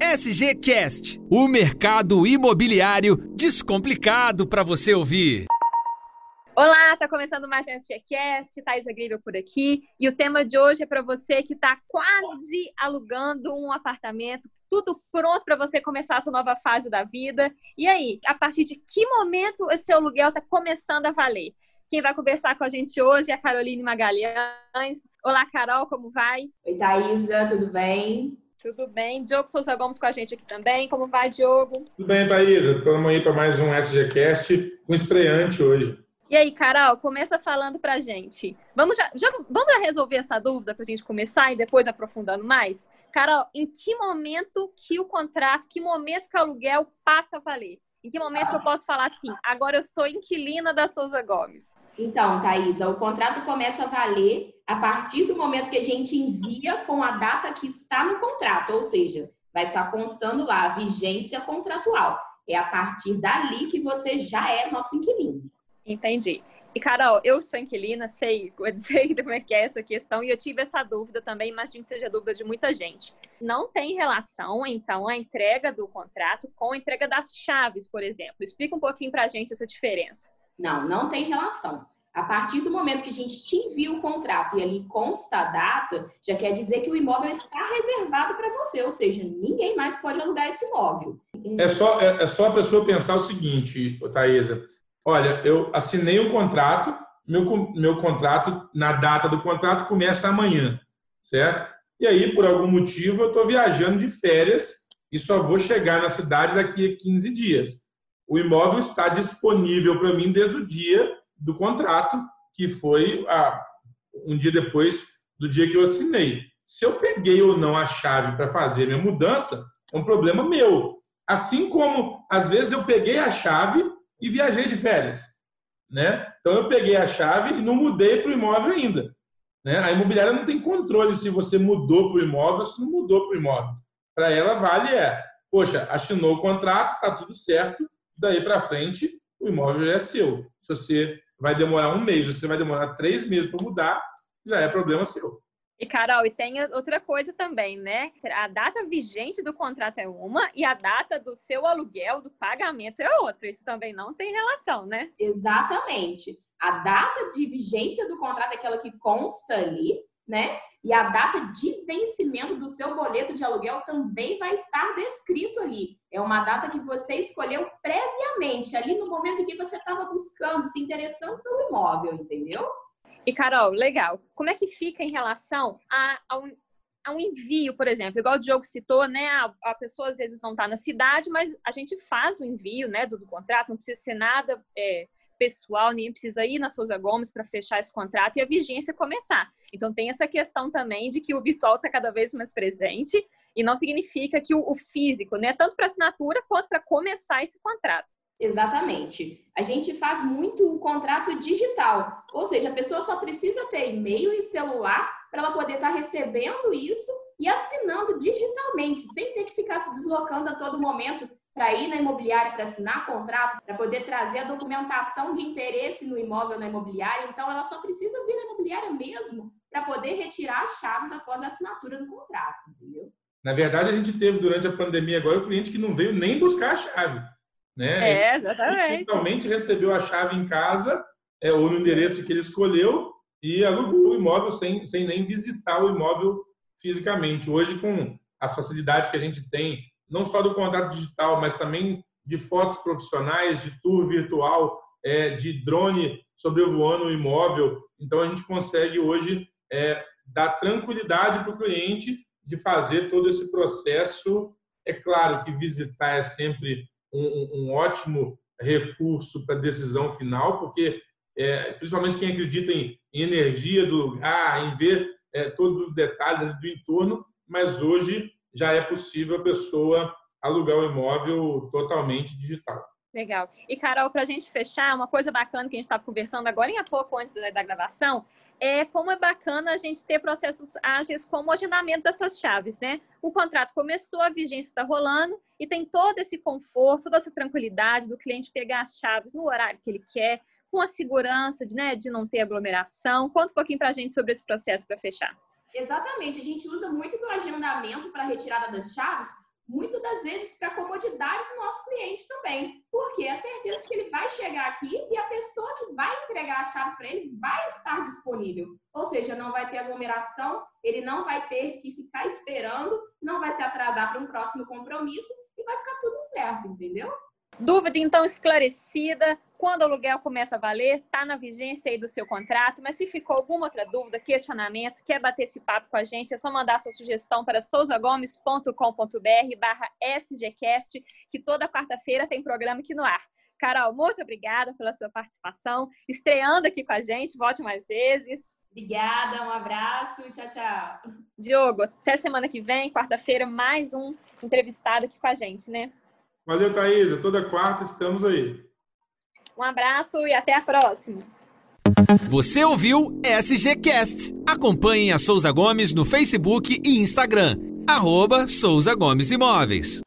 SGCast, o mercado imobiliário descomplicado para você ouvir. Olá, tá começando mais um SGCast, Thais Agrível por aqui, e o tema de hoje é para você que está quase alugando um apartamento, tudo pronto para você começar essa nova fase da vida. E aí, a partir de que momento o seu aluguel está começando a valer? Quem vai conversar com a gente hoje é a Caroline Magalhães. Olá, Carol, como vai? Oi, Thaisa, tudo bem? Tudo bem. Diogo Souza Gomes com a gente aqui também. Como vai, Diogo? Tudo bem, Thaisa. Estamos aí para mais um SGCast com estreante hoje. E aí, Carol, começa falando pra gente. Vamos já, já vamos já resolver essa dúvida para a gente começar e depois aprofundando mais? Carol, em que momento que o contrato, que momento que o aluguel passa a valer? Em que momento eu posso falar assim, agora eu sou inquilina da Souza Gomes? Então, Thaisa, o contrato começa a valer a partir do momento que a gente envia com a data que está no contrato, ou seja, vai estar constando lá a vigência contratual. É a partir dali que você já é nosso inquilino. Entendi. E, Carol, eu sou inquilina, sei, sei como é que é essa questão, e eu tive essa dúvida também, imagino que seja dúvida de muita gente. Não tem relação, então, a entrega do contrato com a entrega das chaves, por exemplo. Explica um pouquinho para a gente essa diferença. Não, não tem relação. A partir do momento que a gente te envia o contrato e ali consta a data, já quer dizer que o imóvel está reservado para você, ou seja, ninguém mais pode alugar esse imóvel. É só, é, é só a pessoa pensar o seguinte, Thaisa, olha, eu assinei um contrato, meu, meu contrato, na data do contrato, começa amanhã, certo? E aí, por algum motivo, eu estou viajando de férias e só vou chegar na cidade daqui a 15 dias. O imóvel está disponível para mim desde o dia do contrato, que foi ah, um dia depois do dia que eu assinei. Se eu peguei ou não a chave para fazer minha mudança, é um problema meu. Assim como, às vezes, eu peguei a chave e viajei de férias. Né? Então eu peguei a chave e não mudei para o imóvel ainda. Né? A imobiliária não tem controle se você mudou para o imóvel ou se não mudou para o imóvel. Para ela vale é, poxa, assinou o contrato, está tudo certo, daí para frente o imóvel já é seu. Se você vai demorar um mês, se você vai demorar três meses para mudar, já é problema seu. E, Carol, e tem outra coisa também, né? A data vigente do contrato é uma e a data do seu aluguel, do pagamento, é outra. Isso também não tem relação, né? Exatamente. A data de vigência do contrato é aquela que consta ali, né? E a data de vencimento do seu boleto de aluguel também vai estar descrito ali. É uma data que você escolheu previamente, ali no momento em que você estava buscando, se interessando pelo imóvel, entendeu? E, Carol, legal. Como é que fica em relação a, ao, a um envio, por exemplo? Igual o Diogo citou, né? A, a pessoa às vezes não está na cidade, mas a gente faz o envio né, do, do contrato, não precisa ser nada é, pessoal, ninguém precisa ir na Souza Gomes para fechar esse contrato e a vigência começar. Então, tem essa questão também de que o virtual está cada vez mais presente e não significa que o, o físico, né? Tanto para assinatura quanto para começar esse contrato. Exatamente. A gente faz muito o contrato digital, ou seja, a pessoa só precisa ter e-mail e celular para ela poder estar tá recebendo isso e assinando digitalmente, sem ter que ficar se deslocando a todo momento para ir na imobiliária para assinar contrato, para poder trazer a documentação de interesse no imóvel na imobiliária. Então, ela só precisa vir na imobiliária mesmo para poder retirar as chaves após a assinatura do contrato, entendeu? Na verdade, a gente teve durante a pandemia agora o cliente que não veio nem buscar a chave. Né? É, exatamente. Totalmente recebeu a chave em casa é, ou no endereço que ele escolheu e alugou o imóvel sem, sem nem visitar o imóvel fisicamente. Hoje, com as facilidades que a gente tem, não só do contrato digital, mas também de fotos profissionais, de tour virtual, é, de drone sobrevoando o imóvel. Então, a gente consegue hoje é, dar tranquilidade para o cliente de fazer todo esse processo. É claro que visitar é sempre um, um ótimo recurso para decisão final, porque é, principalmente quem acredita em, em, energia do lugar, em ver é, todos os detalhes do entorno, mas hoje já é possível a pessoa alugar o imóvel totalmente digital. Legal. E, Carol, para a gente fechar, uma coisa bacana que a gente estava conversando agora, em pouco antes da, da gravação, é como é bacana a gente ter processos ágeis como o agendamento dessas chaves, né? O contrato começou, a vigência está rolando e tem todo esse conforto, toda essa tranquilidade do cliente pegar as chaves no horário que ele quer, com a segurança de, né, de não ter aglomeração. Conta um pouquinho para a gente sobre esse processo para fechar. Exatamente, a gente usa muito do agendamento para retirada das chaves, muitas das vezes para a comodidade do nosso cliente também, porque é certeza que ele vai chegar aqui e a pessoa que vai entregar as chaves para ele vai estar disponível. Ou seja, não vai ter aglomeração, ele não vai ter que ficar esperando, não vai se atrasar para um próximo compromisso e vai ficar tudo certo, entendeu? Dúvida então esclarecida. Quando o aluguel começa a valer, está na vigência aí do seu contrato, mas se ficou alguma outra dúvida, questionamento, quer bater esse papo com a gente, é só mandar sua sugestão para souzagomes.com.br barra sgcast, que toda quarta-feira tem programa aqui no ar. Carol, muito obrigada pela sua participação, estreando aqui com a gente, volte mais vezes. Obrigada, um abraço, tchau, tchau. Diogo, até semana que vem, quarta-feira, mais um entrevistado aqui com a gente, né? Valeu, Thaisa. Toda quarta estamos aí. Um abraço e até a próxima. Você ouviu SGCast. Acompanhe a Souza Gomes no Facebook e Instagram. Arroba Souza Gomes Imóveis.